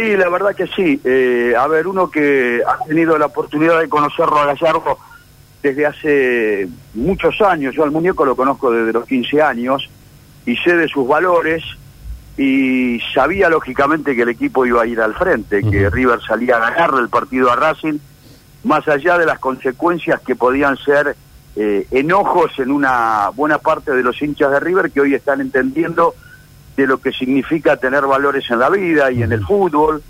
Sí, la verdad que sí. Eh, a ver, uno que ha tenido la oportunidad de conocerlo a Gallardo desde hace muchos años, yo al muñeco lo conozco desde los 15 años y sé de sus valores y sabía lógicamente que el equipo iba a ir al frente, que River salía a ganar el partido a Racing, más allá de las consecuencias que podían ser eh, enojos en una buena parte de los hinchas de River que hoy están entendiendo de lo que significa tener valores en la vida y en el fútbol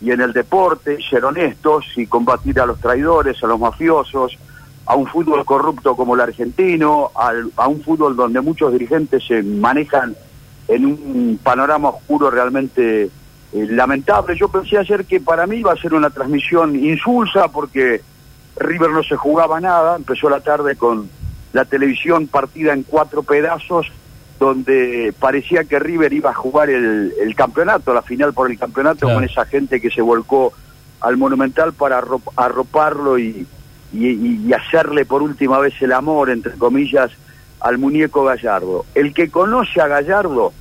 y en el deporte, ser honestos y combatir a los traidores, a los mafiosos, a un fútbol corrupto como el argentino, a un fútbol donde muchos dirigentes se manejan en un panorama oscuro realmente eh, lamentable. Yo pensé ayer que para mí iba a ser una transmisión insulsa porque River no se jugaba nada, empezó la tarde con la televisión partida en cuatro pedazos, donde parecía que River iba a jugar el, campeonato, la final por el campeonato, con esa gente que se volcó al Monumental para arroparlo y, y, hacerle por última vez el amor, entre comillas, al muñeco Gallardo. El que conoce a Gallardo,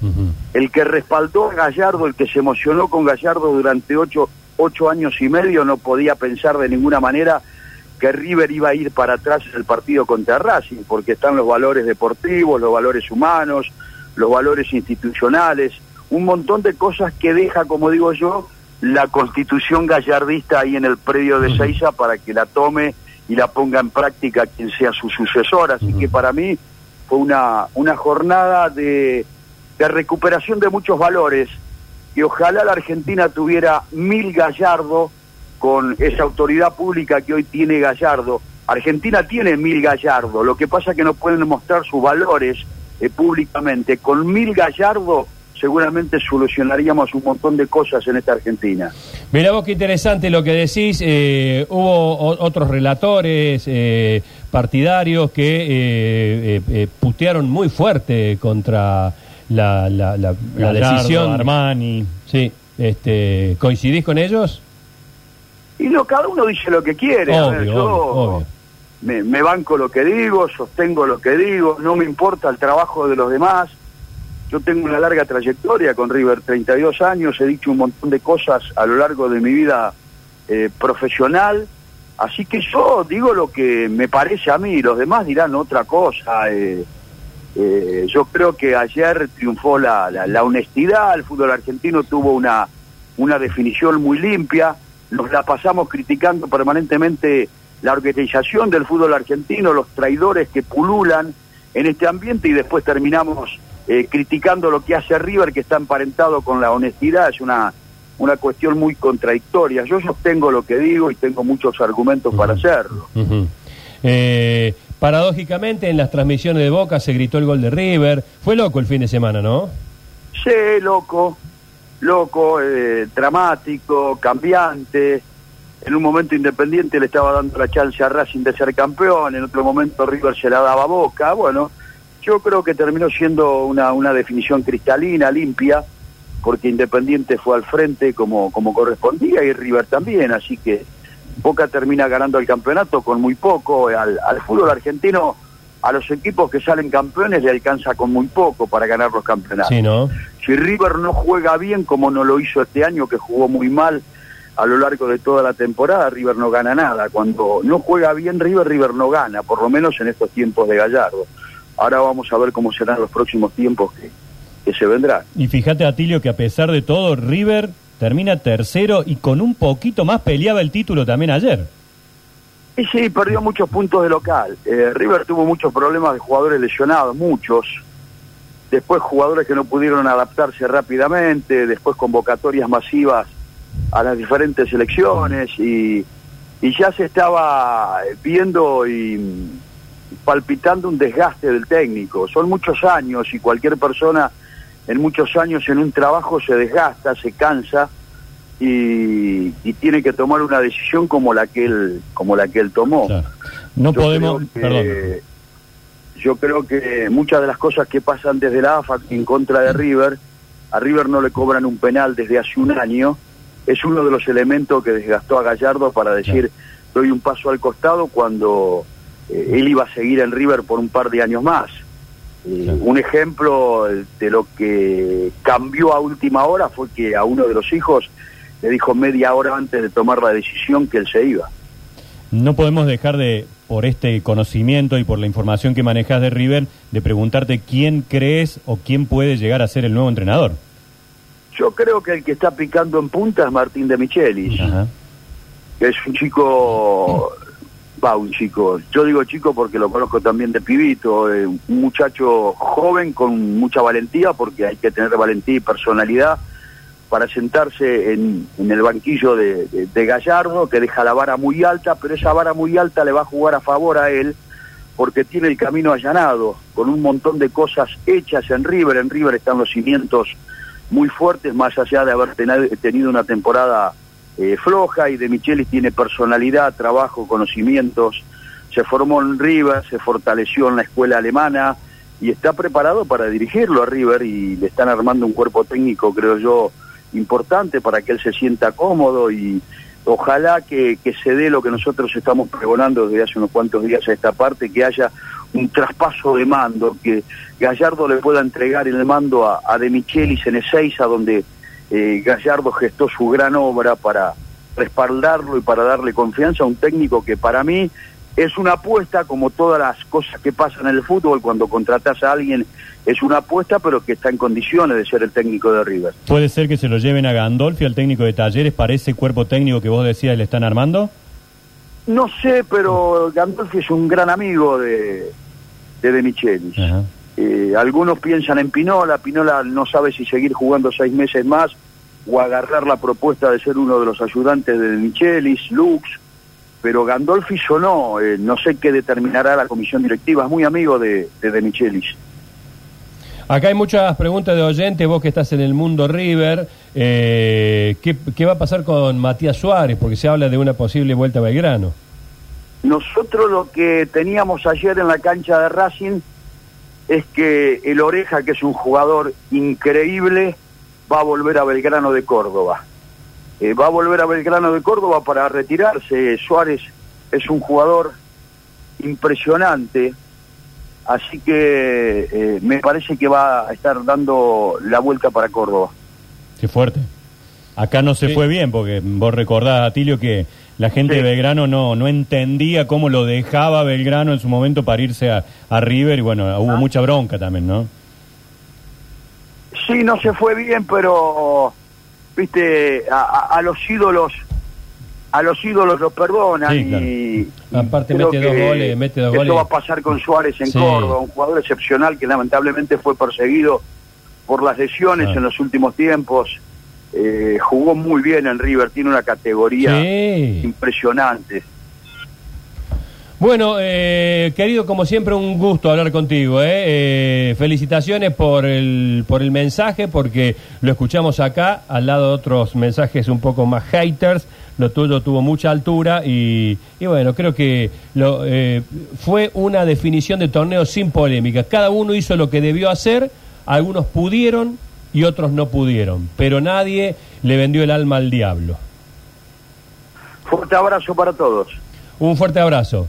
el que respaldó a Gallardo, el que se emocionó con Gallardo durante ocho, ocho años y medio, no podía pensar de ninguna manera que River iba a ir para atrás en el partido contra Racing, porque están los valores deportivos, los valores humanos, los valores institucionales, un montón de cosas que deja, como digo yo, la constitución gallardista ahí en el predio de Seiza para que la tome y la ponga en práctica quien sea su sucesor. Así que para mí fue una, una jornada de, de recuperación de muchos valores y ojalá la Argentina tuviera mil Gallardo con esa autoridad pública que hoy tiene Gallardo. Argentina tiene mil Gallardo, lo que pasa es que no pueden mostrar sus valores eh, públicamente. Con mil Gallardo seguramente solucionaríamos un montón de cosas en esta Argentina. Mira vos qué interesante lo que decís. Eh, hubo otros relatores eh, partidarios que eh, putearon muy fuerte contra la, la, la, decisión. Armani. Sí. Este, ¿Coincidís con ellos? Y no, cada uno dice lo que quiere. yo Me, me banco lo que digo, sostengo lo que digo, no me importa el trabajo de los demás yo tengo una larga trayectoria con River, 32 años, he dicho un montón de cosas a lo largo de mi vida eh, profesional, así que yo digo lo que me parece a mí, los demás dirán otra cosa. Eh, eh, yo creo que ayer triunfó la, la, honestidad, el fútbol argentino tuvo una, una definición muy limpia, nos la pasamos criticando permanentemente la organización del fútbol argentino, los traidores que pululan en este ambiente y después terminamos eh, criticando lo que hace River, que está emparentado con la honestidad, es una, una cuestión muy contradictoria. Yo sostengo lo que digo y tengo muchos argumentos para hacerlo. Eh, paradójicamente, en las transmisiones de Boca se gritó el gol de River. Fue loco el fin de semana, ¿no? Sí, loco, loco, eh, dramático, cambiante. En un momento Independiente le estaba dando la chance a Racing de ser campeón, en otro momento River se la daba a Boca. Bueno, yo creo que terminó siendo una, una definición cristalina, limpia, porque Independiente fue al frente como, como correspondía y River también, así que Boca termina ganando el campeonato con muy poco. Al, al fútbol argentino, a los equipos que salen campeones le alcanza con muy poco para ganar los campeonatos. Si River no juega bien, como no lo hizo este año, que jugó muy mal a lo largo de toda la temporada, River no gana nada. Cuando no juega bien River, River no gana, por lo menos en estos tiempos de Gallardo. Ahora vamos a ver cómo serán los próximos tiempos que, se vendrán. Y fíjate, Atilio, que a pesar de todo, River termina tercero y con un poquito más peleaba el título también ayer. Y sí, perdió muchos puntos de local. Eh, River tuvo muchos problemas de jugadores lesionados, muchos. Después jugadores que no pudieron adaptarse rápidamente, después convocatorias masivas a las diferentes selecciones y, y ya se estaba viendo y palpitando un desgaste del técnico. Son muchos años y cualquier persona en muchos años en un trabajo se desgasta, se cansa y, tiene que tomar una decisión como la que él como la que él tomó. No podemos, Yo creo que muchas de las cosas que pasan desde la AFA en contra de River, a River no le cobran un penal desde hace un año, es uno de los elementos que desgastó a Gallardo para decir doy un paso al costado cuando eh, él iba a seguir en River por un par de años más. Eh, un ejemplo de lo que cambió a última hora fue que a uno de los hijos le dijo media hora antes de tomar la decisión que él se iba. No podemos dejar de, por este conocimiento y por la información que manejas de River, de preguntarte quién crees o quién puede llegar a ser el nuevo entrenador. Yo creo que el que está picando en punta es Martín de Michelis, que es un chico, va, un chico, yo digo chico porque lo conozco también de pibito, eh, un muchacho joven con mucha valentía, porque hay que tener valentía y personalidad para sentarse en, el banquillo de, Gallardo, que deja la vara muy alta, pero esa vara muy alta le va a jugar a favor a él, porque tiene el camino allanado, con un montón de cosas hechas en River. En River están los cimientos muy fuertes, más allá de haber tenido una temporada eh, floja, y de Michelis tiene personalidad, trabajo, conocimientos. Se formó en River, se fortaleció en la escuela alemana y está preparado para dirigirlo a River y le están armando un cuerpo técnico, creo yo, importante para que él se sienta cómodo y ojalá que, se dé lo que nosotros estamos pregonando desde hace unos cuantos días a esta parte, que haya un traspaso de mando, que Gallardo le pueda entregar el mando a, a De Michelis en Ezeiza, donde eh, Gallardo gestó su gran obra para respaldarlo y para darle confianza a un técnico que para mí es una apuesta, como todas las cosas que pasan en el fútbol, cuando contratas a alguien es una apuesta, pero que está en condiciones de ser el técnico de River. ¿Puede ser que se lo lleven a Gandolfi, al técnico de Talleres, para ese cuerpo técnico que vos decías le están armando? No sé, pero Gandolfi es un gran amigo de de, de Michelis. Eh, algunos piensan en Pinola, Pinola no sabe si seguir jugando seis meses más o agarrar la propuesta de ser uno de los ayudantes de Michelis, Lux, pero Gandolfi sonó, eh, no sé qué determinará la comisión directiva, es muy amigo de, de, Michelis. Acá hay muchas preguntas de oyentes, vos que estás en el mundo River, eh, ¿qué, va a pasar con Matías Suárez? Porque se habla de una posible vuelta a Belgrano. Nosotros lo que teníamos ayer en la cancha de Racing es que el Oreja, que es un jugador increíble, va a volver a Belgrano de Córdoba. Eh, va a volver a Belgrano de Córdoba para retirarse. Suárez es un jugador impresionante, así que eh, me parece que va a estar dando la vuelta para Córdoba. Qué fuerte. Acá no se fue bien, porque vos recordás, Atilio, que la gente de Belgrano no, no entendía cómo lo dejaba Belgrano en su momento para irse a, a River, y bueno, hubo ah. mucha bronca también, ¿no? Sí, no se fue bien, pero viste, a, los ídolos a los ídolos los perdonan y, aparte mete dos goles, mete dos esto va a pasar con Suárez en Córdoba, un jugador excepcional que lamentablemente fue perseguido por las lesiones en los últimos tiempos. Eh, jugó muy bien en River, tiene una categoría impresionante. Bueno, eh, querido, como siempre, un gusto hablar contigo. ¿eh? Eh, felicitaciones por el, por el mensaje, porque lo escuchamos acá, al lado de otros mensajes un poco más haters. Lo tuyo tuvo mucha altura y, y bueno, creo que lo, fue una definición de torneo sin polémica. Cada uno hizo lo que debió hacer, algunos pudieron y otros no pudieron, pero nadie le vendió el alma al diablo. Fuerte abrazo para todos. Un fuerte abrazo.